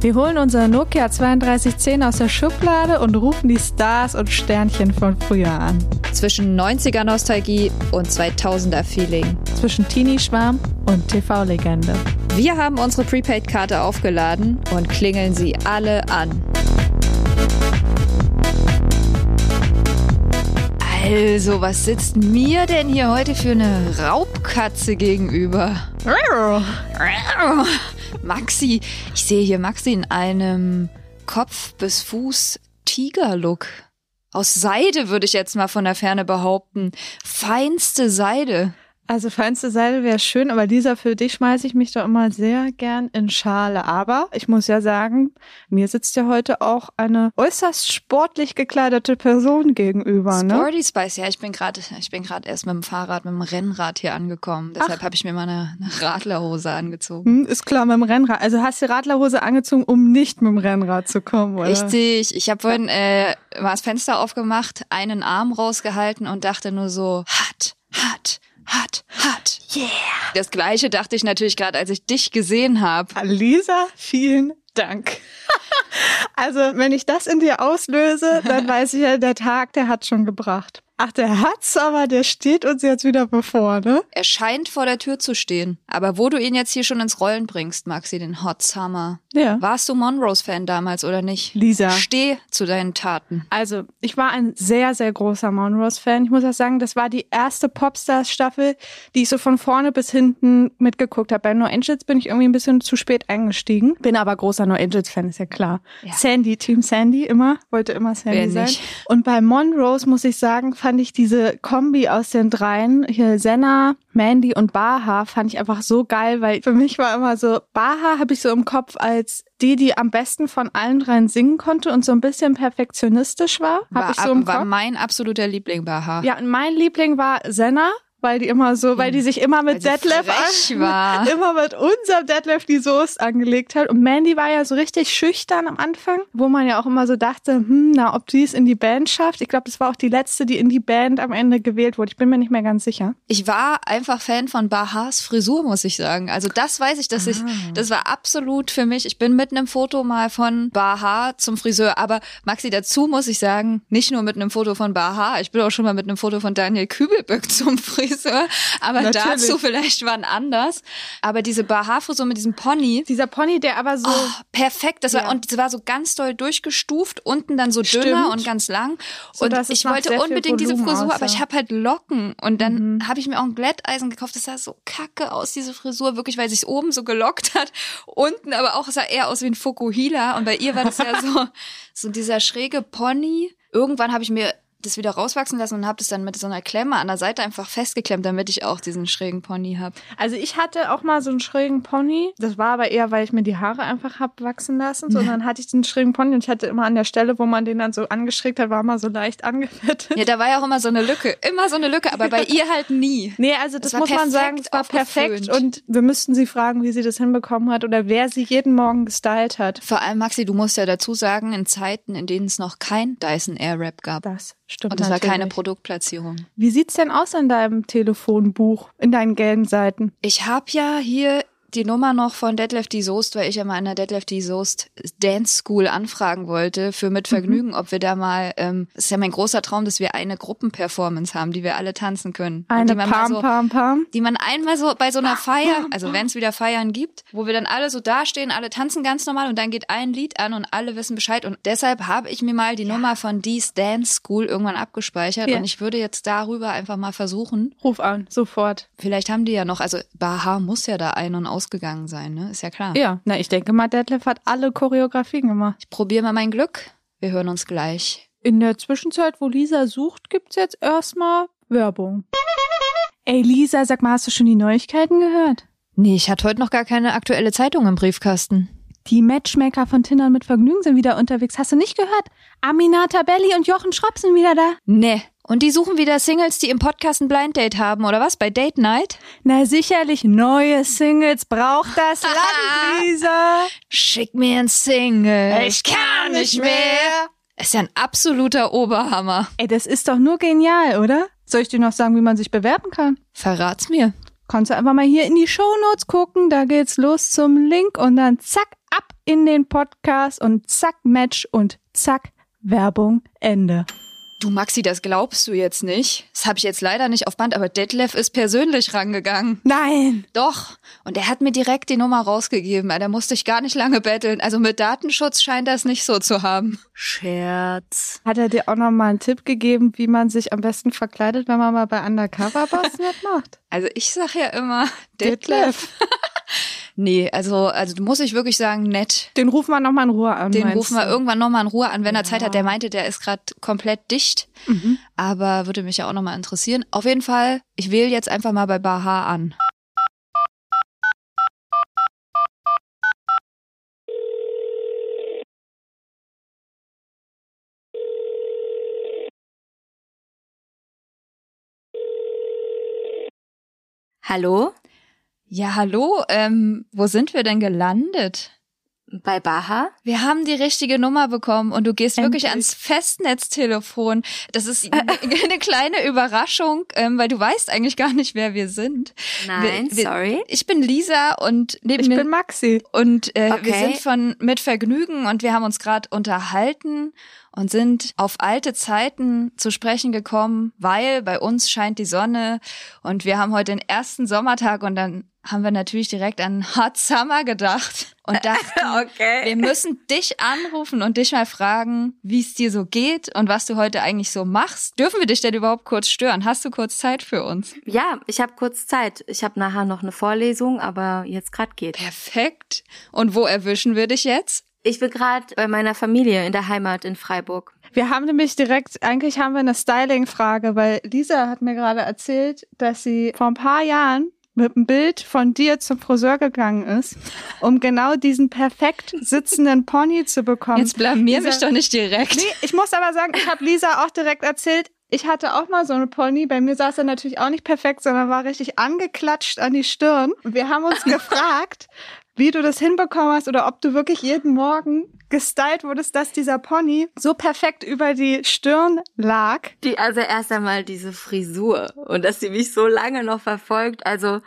Wir holen unser Nokia 3210 aus der Schublade und rufen die Stars und Sternchen von früher an. Zwischen 90er Nostalgie und 2000er Feeling. Zwischen Teenie-Schwarm und TV-Legende. Wir haben unsere Prepaid-Karte aufgeladen und klingeln sie alle an. Also, was sitzt mir denn hier heute für eine Raubkatze gegenüber? Maxi, ich sehe hier Maxi in einem Kopf bis Fuß Tigerlook. Aus Seide würde ich jetzt mal von der Ferne behaupten. Feinste Seide. Also feinste Seide wäre schön, aber Lisa, für dich schmeiße ich mich doch immer sehr gern in Schale. Aber ich muss ja sagen, mir sitzt ja heute auch eine äußerst sportlich gekleidete Person gegenüber. Ne? Sporty Spice, ja, ich bin gerade, ich bin gerade erst mit dem Fahrrad, mit dem Rennrad hier angekommen. Deshalb habe ich mir mal eine, eine Radlerhose angezogen. Hm, ist klar, mit dem Rennrad. Also hast du Radlerhose angezogen, um nicht mit dem Rennrad zu kommen, oder? Richtig. Ich habe vorhin äh, mal das Fenster aufgemacht, einen Arm rausgehalten und dachte nur so, hart, hart hart, hart. Yeah. Das gleiche dachte ich natürlich gerade, als ich dich gesehen habe. Lisa, vielen Dank. also, wenn ich das in dir auslöse, dann weiß ich ja, der Tag, der hat schon gebracht. Ach, der hat's, aber der steht uns jetzt wieder bevor, ne? Er scheint vor der Tür zu stehen. Aber wo du ihn jetzt hier schon ins Rollen bringst, Maxi, den Hot Summer. Ja. Warst du Monrose-Fan damals oder nicht? Lisa. Steh zu deinen Taten. Also, ich war ein sehr, sehr großer Monrose-Fan. Ich muss auch sagen, das war die erste Popstars-Staffel, die ich so von vorne bis hinten mitgeguckt habe. Bei No Angels bin ich irgendwie ein bisschen zu spät eingestiegen. Bin aber großer No Angels-Fan, ist ja klar. Ja. Sandy, Team Sandy, immer. Wollte immer Sandy Wer sein. nicht? Und bei Monrose, muss ich sagen, fand ich diese Kombi aus den dreien, hier Senna, Mandy und Baha, fand ich einfach so geil, weil für mich war immer so, Baha habe ich so im Kopf als die, die am besten von allen dreien singen konnte und so ein bisschen perfektionistisch war. Habe War, ich so im war Kopf. mein absoluter Liebling Baha. Ja, und mein Liebling war Senna, weil die immer so, weil die sich immer mit Detlef an- immer mit unserem Detlef die Soße angelegt hat. Und Mandy war ja so richtig schüchtern am Anfang, wo man ja auch immer so dachte, hm, na, ob die es in die Band schafft. Ich glaube, das war auch die letzte, die in die Band am Ende gewählt wurde. Ich bin mir nicht mehr ganz sicher. Ich war einfach Fan von Bahas Frisur, muss ich sagen. Also das weiß ich, dass ich, Ah. das war absolut für mich. Ich bin mit einem Foto mal von Baha zum Friseur. Aber Maxi, dazu muss ich sagen, nicht nur mit einem Foto von Baha, ich bin auch schon mal mit einem Foto von Daniel Kübelböck zum Friseur. Aber Natürlich. dazu vielleicht wann anders. Aber diese Baha-Frisur mit diesem Pony, Dieser Pony, der aber so, Oh, perfekt. Das Ja. war, und das war so ganz doll durchgestuft, unten dann so dünner Stimmt. und ganz lang. So, und ich wollte unbedingt diese Frisur, aber aussah. ich habe halt Locken. Und dann habe ich mir auch ein Glätteisen gekauft. Das sah so kacke aus, diese Frisur, wirklich, weil sich oben so gelockt hat. Unten aber auch, sah eher aus wie ein Fukuhila. Und bei ihr war das ja so, so dieser schräge Pony. Irgendwann habe ich mir das wieder rauswachsen lassen und habe das dann mit so einer Klemme an der Seite einfach festgeklemmt, damit ich auch diesen schrägen Pony habe. also ich hatte auch mal so einen schrägen Pony. Das war aber eher, weil ich mir die Haare einfach hab wachsen lassen. So, und dann hatte ich den schrägen Pony und ich hatte immer an der Stelle, wo man den dann so angeschrägt hat, war mal so leicht angefettet. Ja, da war ja auch immer so eine Lücke. Immer so eine Lücke, aber bei ihr halt nie. Nee, also das war muss man sagen, es war perfekt und wir müssten sie fragen, wie sie das hinbekommen hat oder wer sie jeden Morgen gestylt hat. Vor allem, Maxi, du musst ja dazu sagen, in Zeiten, in denen es noch kein Dyson Airwrap gab. Das stimmt Und es war keine Produktplatzierung. Wie sieht's denn aus in deinem Telefonbuch, in deinen gelben Seiten? Ich habe ja hier die Nummer noch von Detlef die Soest, weil ich ja mal in der Detlef die Soest Dance School anfragen wollte für mit Vergnügen, ob wir da mal, ähm, es ist ja mein großer Traum, dass wir eine Gruppenperformance haben, die wir alle tanzen können. Eine die Pam so, Pam Pam. die man einmal so bei so einer Feier, also wenn es wieder Feiern gibt, wo wir dann alle so dastehen, alle tanzen ganz normal und dann geht ein Lied an und alle wissen Bescheid. Und deshalb habe ich mir mal die Nummer von Dee's Dance School irgendwann abgespeichert Ja. und ich würde jetzt darüber einfach mal versuchen. Ruf an, sofort. Vielleicht haben die ja noch, also Baha muss ja da ein- und ausgegangen sein, ne? Ist ja klar. Ja, na, ich denke mal, Detlef hat alle Choreografien gemacht. Ich probiere mal mein Glück. Wir hören uns gleich. In der Zwischenzeit, wo Lisa sucht, gibt's jetzt erstmal Werbung. Ey, Lisa, sag mal, hast du schon die Neuigkeiten gehört? Nee, ich hatte heute noch gar keine aktuelle Zeitung im Briefkasten. Die Matchmaker von Tinder mit Vergnügen sind wieder unterwegs. Hast du nicht gehört? Aminata Belli und Jochen Schropp sind wieder da. Nee. Und die suchen wieder Singles, die im Podcast ein Blind Date haben, oder was? Bei Date Night? Na sicherlich, neue Singles braucht das Land, Lisa. Schick mir ein Single. Ich kann nicht mehr. Ist ja ein absoluter Oberhammer. Ey, das ist doch nur genial, oder? Soll ich dir noch sagen, wie man sich bewerben kann? Verrat's mir. Kannst du einfach mal hier in die Shownotes gucken, da geht's los zum Link und dann zack, ab in den Podcast und zack, Match und zack, Werbung, Ende. Du Maxi, das glaubst du jetzt nicht. Das habe ich jetzt leider nicht auf Band, aber Detlef ist persönlich rangegangen. Nein! Doch. Und er hat mir direkt die Nummer rausgegeben. Da musste ich gar nicht lange betteln. Also mit Datenschutz scheint das nicht so zu haben. Scherz. Hat er dir auch noch mal einen Tipp gegeben, wie man sich am besten verkleidet, wenn man mal bei Undercover Boss mitmacht? Also ich sag ja immer, Detlef. Nee, also, also muss ich wirklich sagen, nett. Den rufen wir nochmal in Ruhe an. Den rufen wir irgendwann nochmal in Ruhe an, wenn er Ja. Zeit hat. Der meinte, der ist gerade komplett dicht. Mhm. Aber würde mich ja auch nochmal interessieren. Auf jeden Fall, ich wähle jetzt einfach mal bei Baha an. Hallo? Ja, hallo, ähm, wo sind wir denn gelandet? Bei Baha? Wir haben die richtige Nummer bekommen und du gehst wirklich Endlich. ans Festnetztelefon. Das ist eine, eine kleine Überraschung, ähm, weil du weißt eigentlich gar nicht, wer wir sind. Nein, wir, wir, sorry. Ich bin Lisa und neben Ich mir bin Maxi. und äh, wir Okay. sind von mit Vergnügen und wir haben uns gerade unterhalten und sind auf alte Zeiten zu sprechen gekommen, weil bei uns scheint die Sonne und wir haben heute den ersten Sommertag und dann haben wir natürlich direkt an Hot Summer gedacht und dachten, Okay. wir müssen dich anrufen und dich mal fragen, wie es dir so geht und was du heute eigentlich so machst. Dürfen wir dich denn überhaupt kurz stören? Hast du kurz Zeit für uns? Ja, ich habe kurz Zeit. Ich habe nachher noch eine Vorlesung, aber jetzt gerade geht. Perfekt. Und wo erwischen wir dich jetzt? Ich bin gerade bei meiner Familie in der Heimat in Freiburg. Wir haben nämlich direkt, eigentlich haben wir eine Styling-Frage, weil Lisa hat mir gerade erzählt, dass sie vor ein paar Jahren mit einem Bild von dir zum Friseur gegangen ist, um genau diesen perfekt sitzenden Pony zu bekommen. Jetzt blamier mich Dieser- doch nicht direkt. Nee, ich muss aber sagen, ich habe Lisa auch direkt erzählt, ich hatte auch mal so eine Pony. Bei mir saß er natürlich auch nicht perfekt, sondern war richtig angeklatscht an die Stirn. Wir haben uns gefragt, wie du das hinbekommen hast oder ob du wirklich jeden Morgen gestylt wurdest, dass dieser Pony so perfekt über die Stirn lag. Die, also erst einmal diese Frisur und dass sie mich so lange noch verfolgt. Also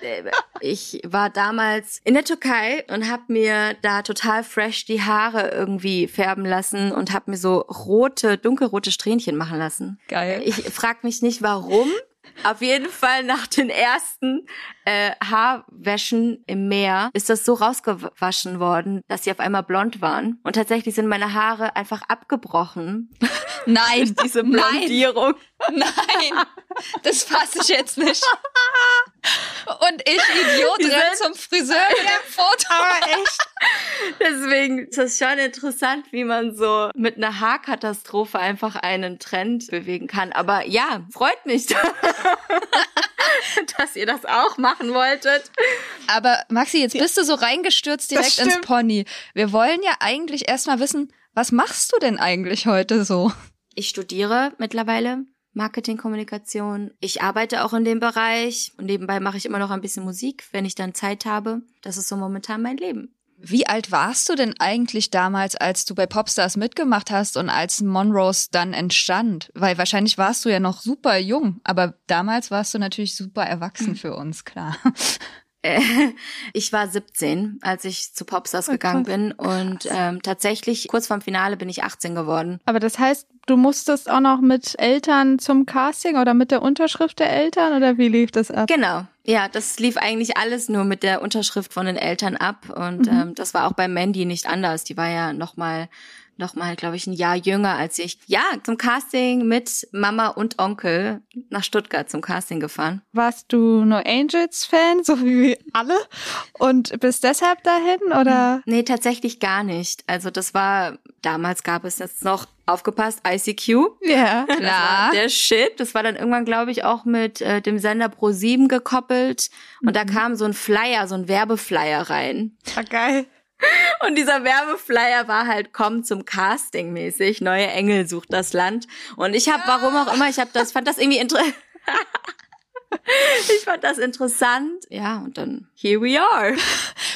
äh, ich war damals in der Türkei und habe mir da total fresh die Haare irgendwie färben lassen und habe mir so rote, dunkelrote Strähnchen machen lassen. Geil. Ich frag mich nicht warum. Auf jeden Fall nach den ersten äh, Haarwäschen im Meer ist das so rausgewaschen worden, dass sie auf einmal blond waren. Und tatsächlich sind meine Haare einfach abgebrochen. Nein, Diese nein, Blondierung. nein, das fasse ich jetzt nicht. Und ich, Idiot, renn zum Friseur mit dem Foto. Aber echt. Deswegen ist es schon interessant, wie man so mit einer Haarkatastrophe einfach einen Trend bewegen kann. Aber ja, freut mich, dass ihr das auch machen wolltet. Aber Maxi, jetzt bist du so reingestürzt direkt ins. Pony. Wir wollen ja eigentlich erstmal wissen, was machst du denn eigentlich heute so? Ich studiere mittlerweile Marketingkommunikation. Ich arbeite auch in dem Bereich und nebenbei mache ich immer noch ein bisschen Musik, wenn ich dann Zeit habe. Das ist so momentan mein Leben. Wie alt warst du denn eigentlich damals, als du bei Popstars mitgemacht hast und als Monrose dann entstand? Weil wahrscheinlich warst du ja noch super jung, aber damals warst du natürlich super erwachsen für uns, klar. Äh, Ich war 17, als ich zu Popstars gegangen bin und ähm, tatsächlich kurz vorm Finale bin ich 18 geworden. Aber das heißt, du musstest auch noch mit Eltern zum Casting oder mit der Unterschrift der Eltern oder wie lief das ab? Genau. Ja, das lief eigentlich alles nur mit der Unterschrift von den Eltern ab und ähm, das war auch bei Mandy nicht anders. Die war ja noch mal noch mal, glaube ich, ein Jahr jünger als ich. Ja, zum Casting mit Mama und Onkel nach Stuttgart zum Casting gefahren. Warst du nur Angels-Fan, so wie wir alle? Und bist deshalb dahin oder? Nee, tatsächlich gar nicht. Also das war, damals gab es jetzt noch, aufgepasst, ICQ. Ja. Klar. der Shit. Das war dann irgendwann, glaube ich, auch mit äh, dem Sender Pro7 gekoppelt. Und da kam so ein Flyer, so ein Werbeflyer rein. War geil. Und dieser Werbeflyer war halt, komm zum Casting mäßig, neue Engel sucht das Land. Und ich habe, warum auch immer, ich habe das, fand das irgendwie interessant. ich fand das interessant. Ja, und dann here we are.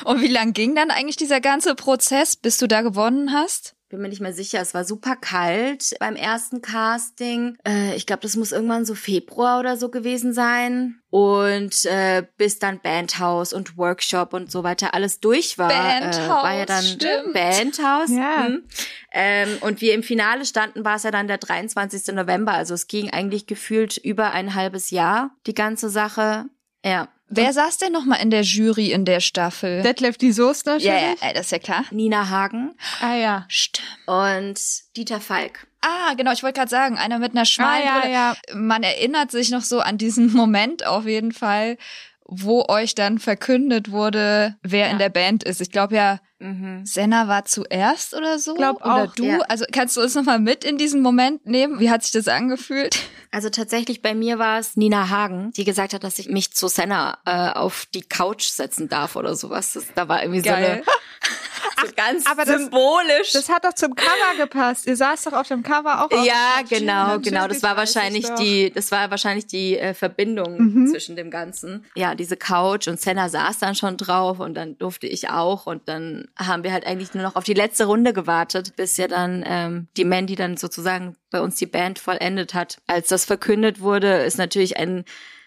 Und wie lang ging dann eigentlich dieser ganze Prozess, bis du da gewonnen hast? Bin mir nicht mehr sicher. Es war super kalt beim ersten Casting. Äh, ich glaube, das muss irgendwann so Februar oder so gewesen sein. Und äh, bis dann Bandhaus und Workshop und so weiter alles durch war, Bandhaus, äh, war ja dann stimmt. Bandhaus. Ja. Hm. Ähm, und wir im Finale standen, war es ja dann der 23. November. Also es ging eigentlich gefühlt über ein halbes Jahr, die ganze Sache. Ja. Wer saß denn nochmal in der Jury in der Staffel? Detlef die Soest natürlich. ja, ja, das ist ja klar. Nina Hagen Ah ja. Stimmt. und Dieter Falk. Ah, genau, ich wollte gerade sagen, einer mit einer schmalen Ah, ja, ja. Man erinnert sich noch so an diesen Moment auf jeden Fall, wo euch dann verkündet wurde, wer in der Band ist. Ich glaube ja, Mhm. Senna war zuerst oder so. Glaub oder auch, du. ja. Also kannst du uns nochmal mit in diesen Moment nehmen? Wie hat sich das angefühlt? Also tatsächlich bei mir war es Nina Hagen, die gesagt hat, dass ich mich zu Senna äh, auf die Couch setzen darf oder sowas. Das, da war irgendwie Geil. so eine so ganz aber das- symbolisch. Das hat doch zum Cover gepasst. Ihr saß doch auf dem Cover auch auf ja, der Couch. genau, genau. Das war wahrscheinlich die, das war wahrscheinlich die äh, Verbindung Mhm. zwischen dem Ganzen. Ja, diese Couch und Senna saß dann schon drauf und dann durfte ich auch und dann haben wir halt eigentlich nur noch auf die letzte Runde gewartet, bis ja dann ähm, die Mandy dann sozusagen bei uns die Band vollendet hat. Als das verkündet wurde, ist natürlich ein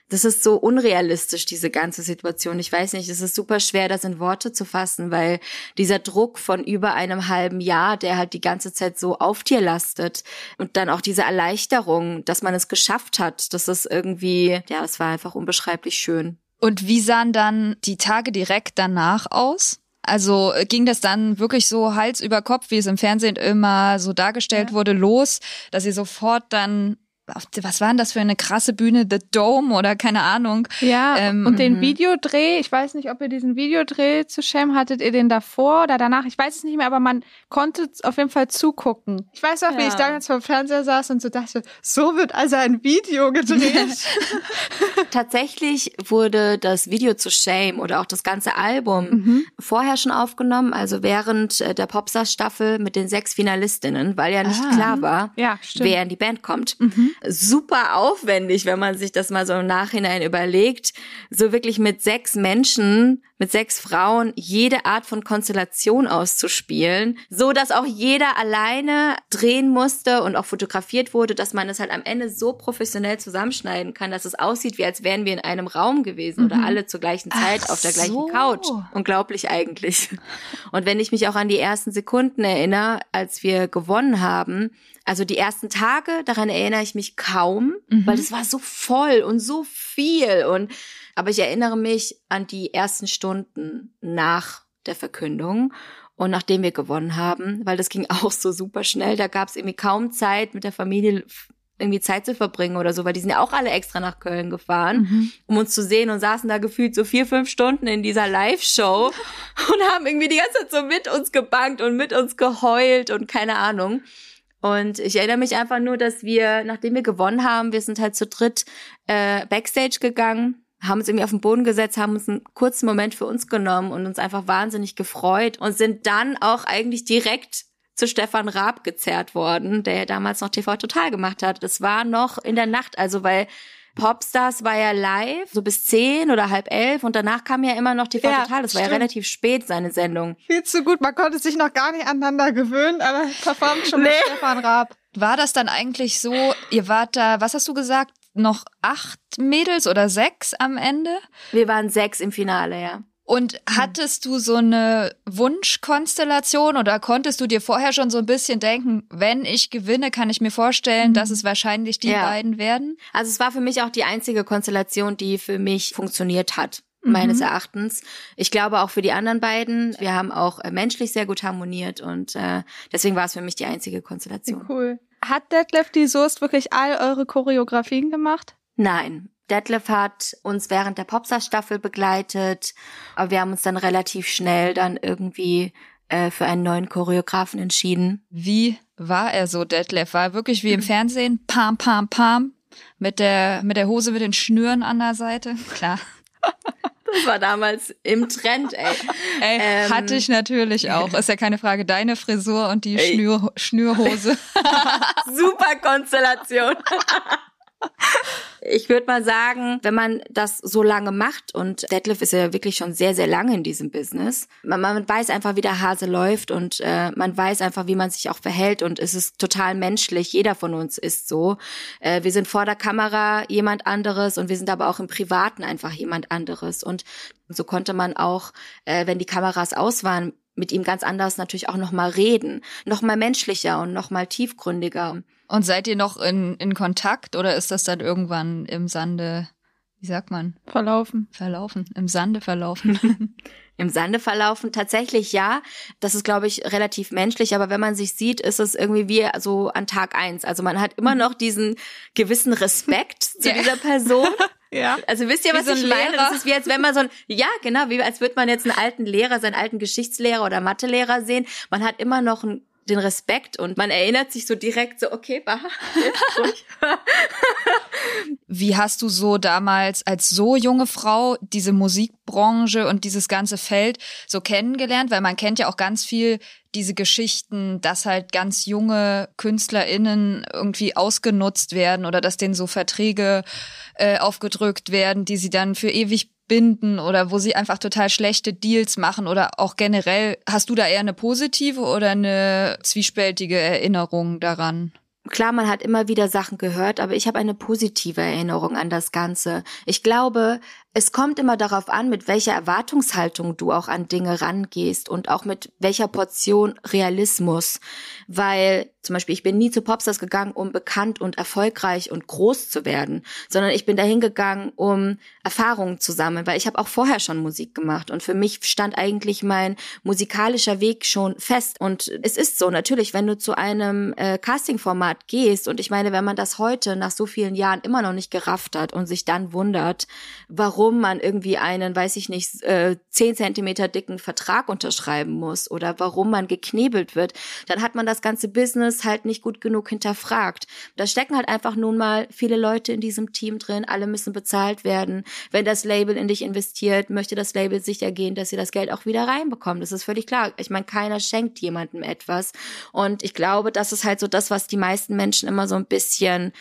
das ist so unrealistisch, diese ganze Situation. Ich weiß nicht, es ist super schwer, das in Worte zu fassen, weil dieser Druck von über einem halben Jahr, der halt die ganze Zeit so auf dir lastet und dann auch diese Erleichterung, dass man es geschafft hat, das ist irgendwie, ja, es war einfach unbeschreiblich schön. Und wie sahen dann die Tage direkt danach aus? Also äh, ging das dann wirklich so Hals über Kopf, wie es im Fernsehen immer so dargestellt wurde, los, dass ihr sofort dann, was war denn das für eine krasse Bühne, The Dome oder keine Ahnung? Ja, Ähm, und den mhm. Videodreh, ich weiß nicht, ob ihr diesen Videodreh zu Sham hattet, ihr den davor oder danach, ich weiß es nicht mehr, aber man konnte auf jeden Fall zugucken. Ich weiß auch, wie Ja. ich damals vor dem Fernseher saß und so dachte, so wird also ein Video gedreht. Tatsächlich wurde das Video zu Shame oder auch das ganze Album vorher schon aufgenommen, also während äh, der Popstars-Staffel mit den sechs Finalistinnen, weil ja nicht Ah. klar war, Ja, wer in die Band kommt. Super aufwendig, wenn man sich das mal so im Nachhinein überlegt. So wirklich mit sechs Menschen, mit sechs Frauen jede Art von Konstellation auszuspielen, so dass auch jeder alleine drehen musste und auch fotografiert wurde, dass man es halt am Ende so professionell zusammenschneiden kann, dass es aussieht, wie als wären wir in einem Raum gewesen oder alle zur gleichen Zeit Ach auf der gleichen so. Couch. Unglaublich eigentlich. Und wenn ich mich auch an die ersten Sekunden erinnere, als wir gewonnen haben, also die ersten Tage, daran erinnere ich mich kaum, weil das war so voll und so viel und aber ich erinnere mich an die ersten Stunden nach der Verkündung und nachdem wir gewonnen haben, weil das ging auch so super schnell, da gab es irgendwie kaum Zeit mit der Familie irgendwie Zeit zu verbringen oder so, weil die sind ja auch alle extra nach Köln gefahren, um uns zu sehen und saßen da gefühlt so vier, fünf Stunden in dieser Live-Show und haben irgendwie die ganze Zeit so mit uns gebankt und mit uns geheult und keine Ahnung. Und ich erinnere mich einfach nur, dass wir, nachdem wir gewonnen haben, wir sind halt zu dritt äh, Backstage gegangen, haben uns irgendwie auf den Boden gesetzt, haben uns einen kurzen Moment für uns genommen und uns einfach wahnsinnig gefreut und sind dann auch eigentlich direkt zu Stefan Raab gezerrt worden, der ja damals noch TV Total gemacht hat. Das war noch in der Nacht, also weil Popstars war ja live, so bis zehn oder halb elf und danach kam ja immer noch TV Ja, Total. Das war ja stimmt. relativ spät, seine Sendung. Viel zu gut, man konnte sich noch gar nicht aneinander gewöhnen, aber performt schon mit Nee. Stefan Raab. War das dann eigentlich so, ihr wart da, was hast du gesagt, noch acht Mädels oder sechs am Ende? Wir waren sechs im Finale, ja. Und hattest du so eine Wunschkonstellation oder konntest du dir vorher schon so ein bisschen denken, wenn ich gewinne, kann ich mir vorstellen, dass es wahrscheinlich die Ja. beiden werden? Also es war für mich auch die einzige Konstellation, die für mich funktioniert hat. Mhm. Meines Erachtens. Ich glaube auch für die anderen beiden. Wir haben auch äh, menschlich sehr gut harmoniert und äh, deswegen war es für mich die einzige Konstellation. Cool. Hat Detlef die Soest wirklich all eure Choreografien gemacht? Nein. Detlef hat uns während der Popstar-Staffel begleitet, aber wir haben uns dann relativ schnell dann irgendwie äh, für einen neuen Choreografen entschieden. Wie war er so, Detlef? War er wirklich wie im Fernsehen? Pam, pam, pam. Mit der, mit der Hose mit den Schnüren an der Seite? Klar. Das war damals im Trend, ey. Ey, ähm, hatte ich natürlich auch. Ist ja keine Frage. Deine Frisur und die Schnür, Schnürhose. Super Konstellation. Ich würde mal sagen, wenn man das so lange macht und Detlef ist ja wirklich schon sehr, sehr lange in diesem Business, man, man weiß einfach, wie der Hase läuft und äh, man weiß einfach, wie man sich auch verhält und es ist total menschlich. Jeder von uns ist so. Äh, wir sind vor der Kamera jemand anderes und wir sind aber auch im Privaten einfach jemand anderes und so konnte man auch, äh, wenn die Kameras aus waren, mit ihm ganz anders natürlich auch nochmal reden, nochmal menschlicher und nochmal tiefgründiger. Und seid ihr noch in, in Kontakt oder ist das dann irgendwann im Sande, wie sagt man? Verlaufen. Verlaufen, im Sande verlaufen. Im Sande verlaufen tatsächlich ja. Das ist, glaube ich, relativ menschlich. Aber wenn man sich sieht, ist es irgendwie wie so an Tag eins. Also man hat immer noch diesen gewissen Respekt zu dieser Person. Ja. Also wisst ihr, was so ich meine? Das ist wie als wenn man so ein, ja, genau, wie als würde man jetzt einen alten Lehrer, seinen alten Geschichtslehrer oder Mathelehrer sehen. Man hat immer noch einen den Respekt und man erinnert sich so direkt so, okay, bah, Wie hast du so damals als so junge Frau diese Musikbranche und dieses ganze Feld so kennengelernt? Weil man kennt ja auch ganz viel diese Geschichten, dass halt ganz junge KünstlerInnen irgendwie ausgenutzt werden oder dass denen so Verträge äh, aufgedrückt werden, die sie dann für ewig binden oder wo sie einfach total schlechte Deals machen oder auch generell, hast du da eher eine positive oder eine zwiespältige Erinnerung daran? Klar, man hat immer wieder Sachen gehört, aber ich habe eine positive Erinnerung an das Ganze. Ich glaube, es kommt immer darauf an, mit welcher Erwartungshaltung du auch an Dinge rangehst und auch mit welcher Portion Realismus. Weil zum Beispiel, ich bin nie zu Popstars gegangen, um bekannt und erfolgreich und groß zu werden, sondern ich bin dahin gegangen, um Erfahrungen zu sammeln, weil ich habe auch vorher schon Musik gemacht und für mich stand eigentlich mein musikalischer Weg schon fest. Und es ist so, natürlich, wenn du zu einem äh, Castingformat gehst und ich meine, wenn man das heute nach so vielen Jahren immer noch nicht gerafft hat und sich dann wundert, warum man irgendwie einen, weiß ich nicht, äh, 10 Zentimeter dicken Vertrag unterschreiben muss oder warum man geknebelt wird, dann hat man das ganze Business halt nicht gut genug hinterfragt. Da stecken halt einfach nun mal viele Leute in diesem Team drin, alle müssen bezahlt werden. Wenn das Label in dich investiert, möchte das Label sicher gehen, dass sie das Geld auch wieder reinbekommen. Das ist völlig klar. Ich meine, keiner schenkt jemandem etwas. Und ich glaube, das ist halt so das, was die meisten Menschen immer so ein bisschen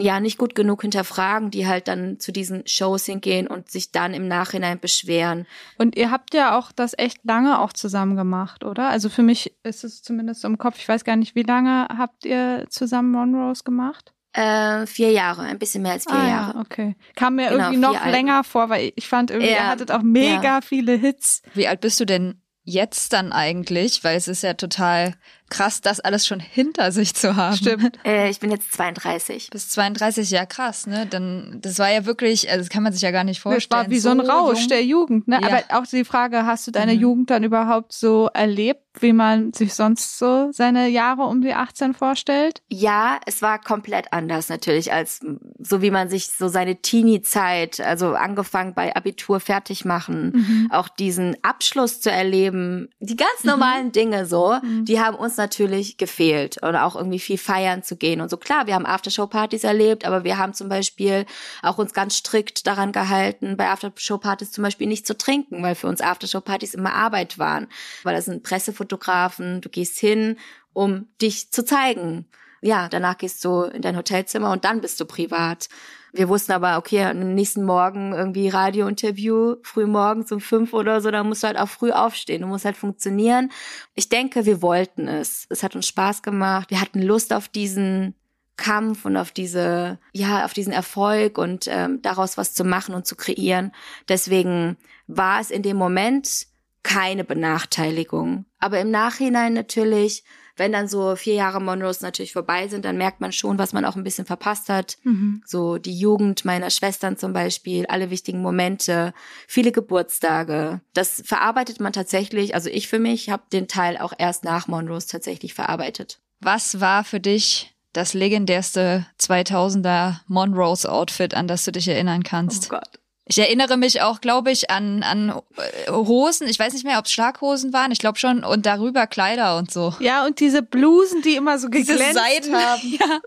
ja nicht gut genug hinterfragen, die halt dann zu diesen Shows hingehen und sich dann im Nachhinein beschweren. Und ihr habt ja auch das echt lange auch zusammen gemacht, oder? Also für mich ist es zumindest im Kopf, ich weiß gar nicht, wie lange habt ihr zusammen Monrose gemacht? Äh, vier Jahre, ein bisschen mehr als vier ah, Jahre. Ja, okay. Kam mir genau, irgendwie noch Alten. länger vor, weil ich fand irgendwie, ja, ihr hattet auch mega ja. viele Hits. Wie alt bist du denn jetzt dann eigentlich? Weil es ist ja total krass, das alles schon hinter sich zu haben. Stimmt. Äh, ich bin jetzt 32. Bis 32, ja krass, ne? Dann das war ja wirklich, also das kann man sich ja gar nicht vorstellen. Das war wie so, so ein Rausch jung. der Jugend, ne? Ja. Aber auch die Frage, hast du deine mhm. Jugend dann überhaupt so erlebt, wie man sich sonst so seine Jahre um die 18 vorstellt? Ja, es war komplett anders natürlich als so wie man sich so seine Teenie-Zeit, also angefangen bei Abitur fertig machen, mhm. auch diesen Abschluss zu erleben, die ganz mhm. normalen mhm. Dinge so, mhm. die haben uns natürlich gefehlt oder auch irgendwie viel feiern zu gehen und so. Klar, wir haben Aftershow-Partys erlebt, aber wir haben zum Beispiel auch uns ganz strikt daran gehalten, bei Aftershow-Partys zum Beispiel nicht zu trinken, weil für uns Aftershow-Partys immer Arbeit waren. Weil das sind Pressefotografen, du gehst hin, um dich zu zeigen. Ja, danach gehst du in dein Hotelzimmer und dann bist du privat. Wir wussten aber, okay, am nächsten Morgen irgendwie Radiointerview, früh morgens um fünf oder so, da musst du halt auch früh aufstehen. Du musst halt funktionieren. Ich denke, wir wollten es. Es hat uns Spaß gemacht. Wir hatten Lust auf diesen Kampf und auf diese, ja, auf diesen Erfolg und ähm, daraus was zu machen und zu kreieren. Deswegen war es in dem Moment keine Benachteiligung. Aber im Nachhinein natürlich wenn dann so vier Jahre Monroes natürlich vorbei sind, dann merkt man schon, was man auch ein bisschen verpasst hat. Mhm. So die Jugend meiner Schwestern zum Beispiel, alle wichtigen Momente, viele Geburtstage. Das verarbeitet man tatsächlich. Also ich für mich habe den Teil auch erst nach Monroes tatsächlich verarbeitet. Was war für dich das legendärste 2000er Monrose Outfit, an das du dich erinnern kannst? Oh Gott. Ich erinnere mich auch, glaube ich, an, an äh, Hosen. Ich weiß nicht mehr, ob es Schlaghosen waren. Ich glaube schon. Und darüber Kleider und so. Ja, und diese Blusen, die immer so geglänzt Seiten. haben. Ja.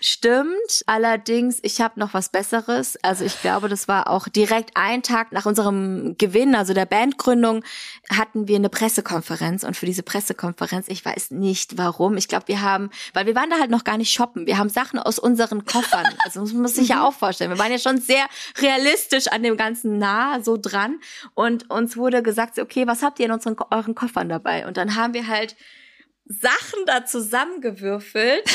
Stimmt. Allerdings, ich habe noch was Besseres. Also ich glaube, das war auch direkt ein Tag nach unserem Gewinn, also der Bandgründung, hatten wir eine Pressekonferenz. Und für diese Pressekonferenz, ich weiß nicht warum. Ich glaube, wir haben, weil wir waren da halt noch gar nicht shoppen. Wir haben Sachen aus unseren Koffern. Also muss man sich ja auch vorstellen. Wir waren ja schon sehr realistisch an dem Ganzen nah, so dran. Und uns wurde gesagt, okay, was habt ihr in unseren, euren Koffern dabei? Und dann haben wir halt Sachen da zusammengewürfelt.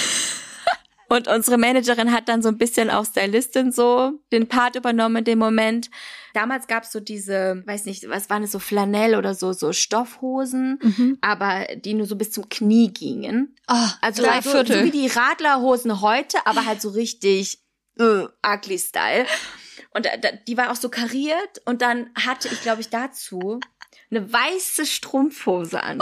Und unsere Managerin hat dann so ein bisschen auch Stylistin so den Part übernommen in dem Moment. Damals gab's so diese, weiß nicht, was waren es so Flanell oder so so Stoffhosen, Mhm. aber die nur so bis zum Knie gingen. Oh, Also drei so, Viertel. so wie die Radlerhosen heute, aber halt so richtig äh, ugly Style. Und da, die war auch so kariert und dann hatte ich, glaube ich, dazu eine weiße Strumpfhose an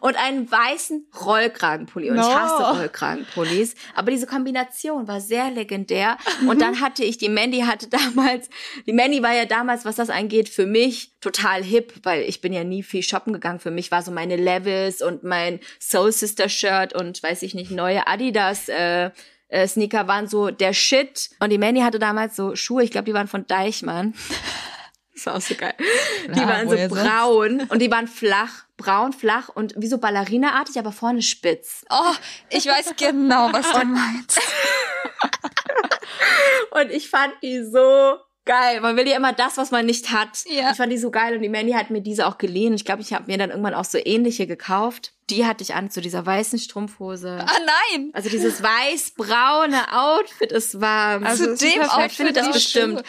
und einen weißen Rollkragenpulli. Und ich No. hasse Rollkragenpullis. Aber diese Kombination war sehr legendär. Und dann hatte ich, die Mandy hatte damals, die Mandy war ja damals, was das angeht, für mich total hip, weil ich bin ja nie viel shoppen gegangen. Für mich war so meine Levels und mein Soul Sister Shirt und weiß ich nicht, neue Adidas, äh, äh, Sneaker waren so der Shit. Und die Mandy hatte damals so Schuhe, ich glaube, die waren von Deichmann. Das war auch so geil. Die Ja, waren so braun und die waren flach, braun, flach und wie so Ballerina-artig, aber vorne spitz. Oh, ich weiß genau, was du meinst. Und ich fand die so geil. Man will ja immer das, was man nicht hat. Ja. Ich fand die so geil und die Mandy hat mir diese auch geliehen. Ich glaube, ich habe mir dann irgendwann auch so ähnliche gekauft. Die hatte ich an zu dieser weißen Strumpfhose. Ah nein! Also dieses weiß-braune Outfit, es war Also Zu dem Outfit das bestimmt. Schuhe.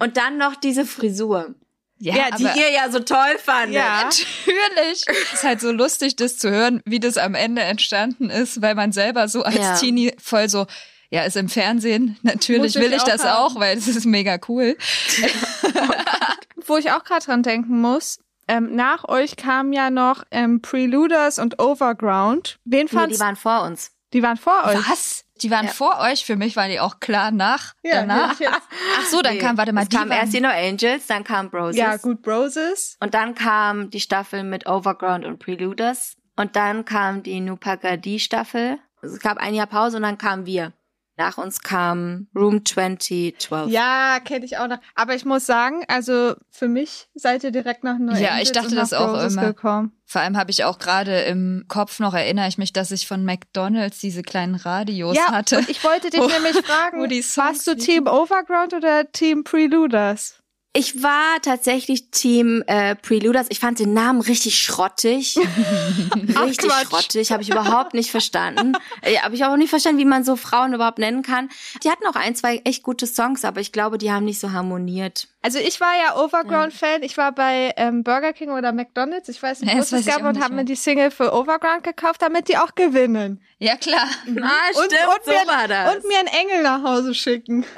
Und dann noch diese Frisur, Ja, Ja, die ihr ja so toll fandet. Ja. natürlich. ist halt so lustig, das zu hören, wie das am Ende entstanden ist, weil man selber so als Ja. Teenie voll so, ja, ist im Fernsehen. Natürlich Muss ich will ich auch das haben. auch, weil es ist mega cool. Wo ich auch gerade dran denken muss, ähm, nach euch kamen ja noch ähm, Preluders und Overground. Wen Nee, fandst die waren vor uns. die waren vor euch? Was? Die waren Ja. vor euch, für mich waren die auch klar nach, Ja, danach. jetzt- Ach so, dann Nee, kam, warte mal, es die kam waren, erst die No Angels, dann kam Broses. Ja, gut, Broses. Und dann kam die Staffel mit Overground und Preluders. Und dann kam die Nupagadi Staffel. Es gab ein Jahr Pause und dann kamen wir. Nach uns kam Room 2012. Ja, kenne ich auch noch. Aber ich muss sagen, also für mich seid ihr direkt nach New Ja, Angels ich dachte das auch Broses immer. gekommen. vor allem habe ich auch gerade im Kopf noch, erinnere ich mich, dass ich von McDonalds diese kleinen Radios Ja, hatte. und ich wollte dich Wo- nämlich fragen, wo die Songs warst du. Team Overground oder Team Preluders? Ich war tatsächlich Team äh, Preluders. Ich fand den Namen richtig schrottig. richtig Quatsch. schrottig. Habe ich überhaupt nicht verstanden. Äh, Habe ich auch nicht verstanden, wie man so Frauen überhaupt nennen kann. Die hatten auch ein, zwei echt gute Songs, aber ich glaube, die haben nicht so harmoniert. Also ich war ja Overground-Fan. Ich war bei ähm, Burger King oder McDonalds, ich weiß nicht, Ja, wo das es gab und nicht habe mir die Single für Overground gekauft, damit die auch gewinnen. ja, klar. Ah, und, und, mir, und mir einen Engel nach Hause schicken.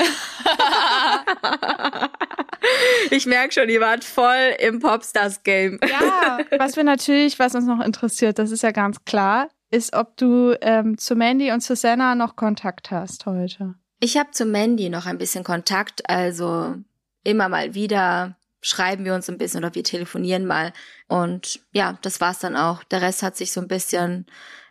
Ich merke schon, ihr wart voll im Popstars-Game. Ja, was wir natürlich, was uns noch interessiert, das ist ja ganz klar, ist, ob du ähm, zu Mandy und Susanna noch Kontakt hast heute. Ich habe zu Mandy noch ein bisschen Kontakt, also immer mal wieder schreiben wir uns ein bisschen oder wir telefonieren mal. Und ja, das war's dann auch. Der Rest hat sich so ein bisschen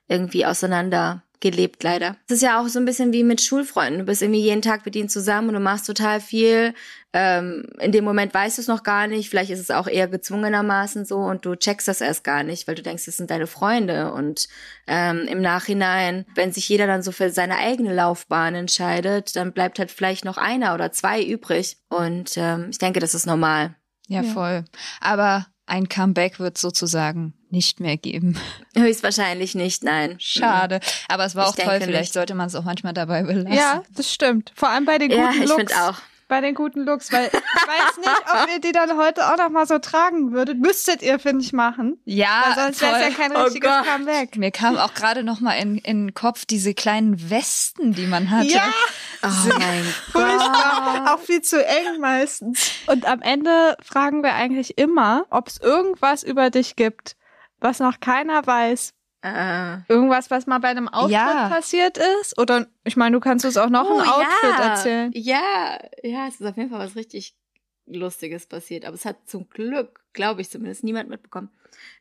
irgendwie auseinander gelebt, leider. Es ist ja auch so ein bisschen wie mit Schulfreunden. Du bist irgendwie jeden Tag mit ihnen zusammen und du machst total viel. Ähm, in dem Moment weißt du es noch gar nicht. Vielleicht ist es auch eher gezwungenermaßen so und du checkst das erst gar nicht, weil du denkst, das sind deine Freunde. Und ähm, im Nachhinein, wenn sich jeder dann so für seine eigene Laufbahn entscheidet, dann bleibt halt vielleicht noch einer oder zwei übrig. Und ähm, ich denke, das ist normal. Ja, Ja. voll. Aber ein Comeback wird sozusagen nicht mehr geben. Höchstwahrscheinlich nicht, nein. Schade. Aber es war Ich auch toll. Vielleicht nicht. sollte man es auch manchmal dabei belassen. Ja, das stimmt. Vor allem bei den Ja, guten ich Looks. finde auch. Bei den guten Looks, weil ich weiß nicht, ob ihr die dann heute auch noch mal so tragen würdet. Müsstet ihr, finde ich, machen. Ja, Weil sonst wäre es ja kein Oh richtiges Gott. Comeback. Mir kam auch gerade noch mal in, in den Kopf diese kleinen Westen, die man hatte. Ja, Oh mein furchtbar. Auch viel zu eng meistens. Und am Ende fragen wir eigentlich immer, ob es irgendwas über dich gibt, was noch keiner weiß, Äh. Irgendwas, was mal bei einem Auftritt Ja. passiert ist? Oder ich meine, du kannst uns auch noch Oh, ein Outfit ja. erzählen. Ja, ja, es ist auf jeden Fall was richtig Lustiges passiert. Aber es hat zum Glück, glaube ich zumindest, niemand mitbekommen.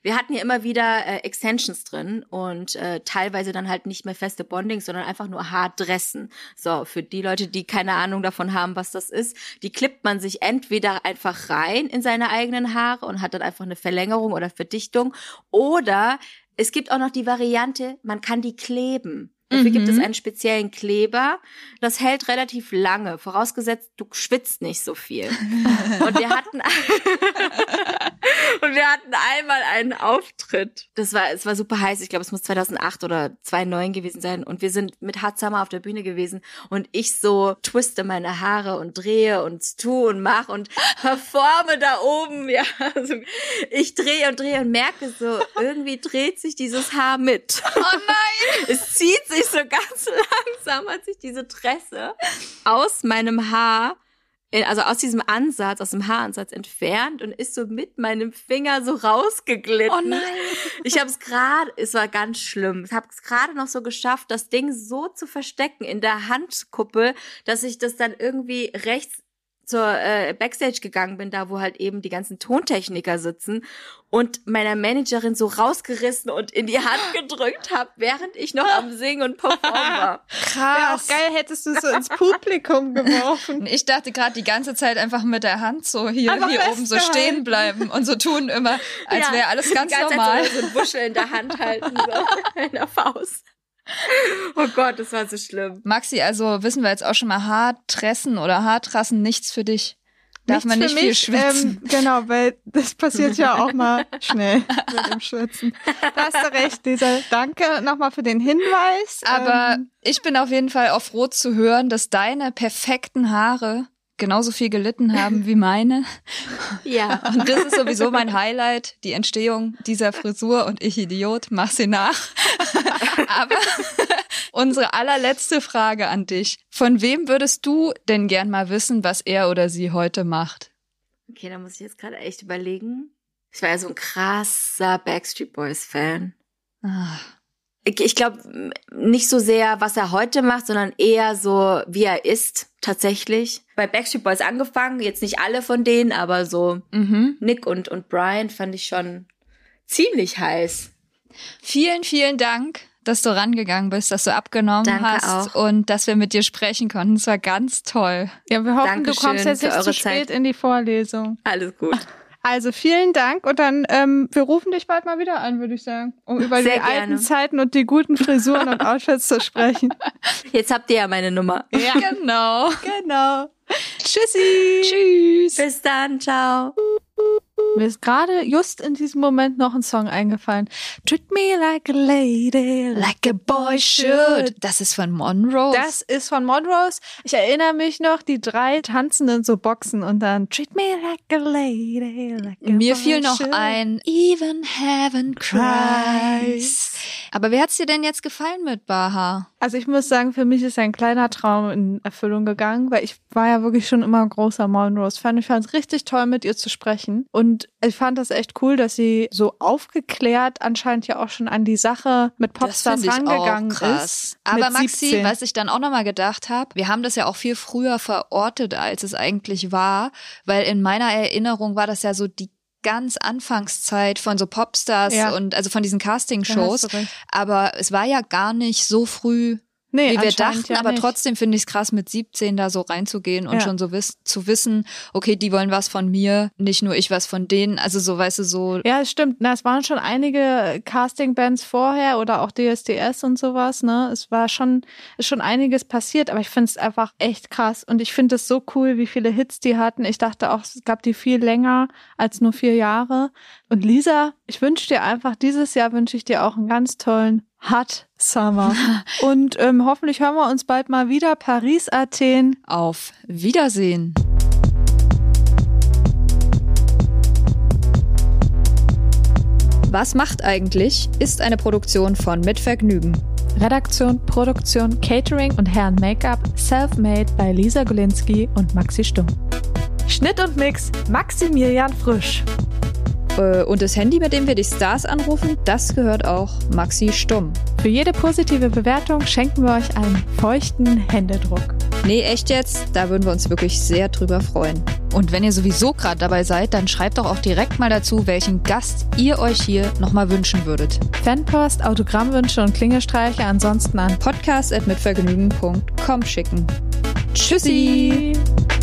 Wir hatten ja immer wieder äh, Extensions drin und äh, teilweise dann halt nicht mehr feste Bondings, sondern einfach nur Haardressen. So, für die Leute, die keine Ahnung davon haben, was das ist, die klippt man sich entweder einfach rein in seine eigenen Haare und hat dann einfach eine Verlängerung oder Verdichtung oder es gibt auch noch die Variante, man kann die kleben. Dafür gibt es Mhm. einen speziellen Kleber. Das hält relativ lange, vorausgesetzt, du schwitzt nicht so viel. Und wir hatten und wir hatten einmal einen Auftritt. Das war es war super heiß. Ich glaube, es muss 2008 oder 2009 gewesen sein. Und wir sind mit Hard Summer auf der Bühne gewesen und ich so twiste meine Haare und drehe und tu und mach und performe da oben. Ja, also ich drehe und drehe und merke so, irgendwie dreht sich dieses Haar mit. Oh nein! Es zieht sich so ganz langsam, hat sich diese Tresse aus meinem Haar, äh, also aus diesem Ansatz, aus dem Haaransatz entfernt und ist so mit meinem Finger so rausgeglitten. Oh nein! Ich habe es gerade, es war ganz schlimm. Ich habe es gerade noch so geschafft, das Ding so zu verstecken in der Handkuppe, dass ich das dann irgendwie rechts zur äh, Backstage gegangen bin, da wo halt eben die ganzen Tontechniker sitzen und meiner Managerin so rausgerissen und in die Hand gedrückt habe, während ich noch am Singen und Performen war. Wäre auch geil, hättest du so ins Publikum geworfen. Ich dachte gerade die ganze Zeit einfach mit der Hand so hier, hier oben so stehen bleiben und so tun immer, als Ja, wäre alles ganz die ganze normal. Zeit so, so ein Buschel in der Hand halten, so in der Faust. Oh Gott, das war so schlimm. Maxi, also wissen wir jetzt auch schon mal Haartressen oder Haartrassen, nichts für dich. Darf Nichts man nicht für viel mich, schwitzen. Ähm, genau, weil das passiert ja auch mal schnell mit dem Schwitzen. Da hast du recht, Lisa. Danke nochmal für den Hinweis. Aber ähm, ich bin auf jeden Fall auch froh zu hören, dass deine perfekten Haare genauso viel gelitten haben wie meine. Ja. Und das ist sowieso mein Highlight, die Entstehung dieser Frisur und ich Idiot, mach sie nach. Aber unsere allerletzte Frage an dich. Von wem würdest du denn gern mal wissen, was er oder sie heute macht? Okay, da muss ich jetzt gerade echt überlegen. Ich war ja so ein krasser Backstreet Boys Fan. Ah, Ich, glaube nicht so sehr, was er heute macht, sondern eher so, wie er ist tatsächlich. Bei Backstreet Boys angefangen, jetzt nicht alle von denen, aber so Mhm. Nick und, und Brian fand ich schon ziemlich heiß. Vielen, vielen Dank, dass du rangegangen bist, dass du abgenommen Danke hast auch. und dass wir mit dir sprechen konnten. Es war ganz toll. ja, wir hoffen, Dankeschön du kommst jetzt nicht zu spät Zeit. in die Vorlesung. Alles gut. Also vielen Dank und dann ähm, wir rufen dich bald mal wieder an, würde ich sagen, um über Sehr die alten gerne. Zeiten und die guten Frisuren und Outfits zu sprechen. Jetzt habt ihr ja meine Nummer. Ja, Genau. genau. Tschüssi. Tschüss. Bis dann, ciao. Mir ist gerade just in diesem Moment noch ein Song eingefallen. Treat me like a lady, Like a boy should. Das ist von Monroe. Das ist von Monrose. Ich erinnere mich noch, die drei tanzenden so Boxen und dann Treat me like a lady, like a Mir boy fiel noch should. ein Even Heaven Cries. Aber wie hat's dir denn jetzt gefallen mit Baha? Also ich muss sagen, für mich ist ein kleiner Traum in Erfüllung gegangen, weil ich war ja wirklich schon immer ein großer Monrose-Fan. Ich fand es richtig toll, mit ihr zu sprechen. Und ich fand das echt cool, dass sie so aufgeklärt anscheinend ja auch schon an die Sache mit Popstars rangegangen ist. Aber Maxi, 17. was ich dann auch nochmal gedacht habe, wir haben das ja auch viel früher verortet, als es eigentlich war, weil in meiner Erinnerung war das ja so die ganz Anfangszeit von so Popstars Ja. und also von diesen Casting-Shows. Aber es war ja gar nicht so früh Nee, wie wir dachten, ja aber nicht. trotzdem finde ich es krass, mit 17 da so reinzugehen und Ja. schon so wiss zu wissen, okay, die wollen was von mir, nicht nur ich was von denen. Also so, weißt du, so Ja, es stimmt. Na, es waren schon einige Casting-Bands vorher oder auch DSDS und sowas, ne? Es war schon, ist schon einiges passiert, aber ich finde es einfach echt krass. Und ich finde es so cool, wie viele Hits die hatten. Ich dachte auch, es gab die viel länger als nur vier Jahre. Und Lisa, ich wünsche dir einfach, dieses Jahr wünsche ich dir auch einen ganz tollen Hot Summer. und ähm, hoffentlich hören wir uns bald mal wieder. Paris, Athen. auf Wiedersehen. Was macht eigentlich? ist eine Produktion von Mit Vergnügen. Redaktion, Produktion, Catering und Herren Make-up self-made bei Lisa Golinski und Maxi Stumm. Schnitt und Mix Maximilian Frisch. Äh, und das Handy, mit dem wir die Stars anrufen, das gehört auch Maxi Stumm. Für jede positive Bewertung schenken wir euch einen feuchten Händedruck. Nee, echt jetzt? Da würden wir uns wirklich sehr drüber freuen. Und wenn ihr sowieso gerade dabei seid, dann schreibt doch auch direkt mal dazu, welchen Gast ihr euch hier nochmal wünschen würdet. Fanpost, Autogrammwünsche und Klingelstreiche ansonsten an podcast.mitvergnügen.com schicken. Tschüssi! Tschüssi.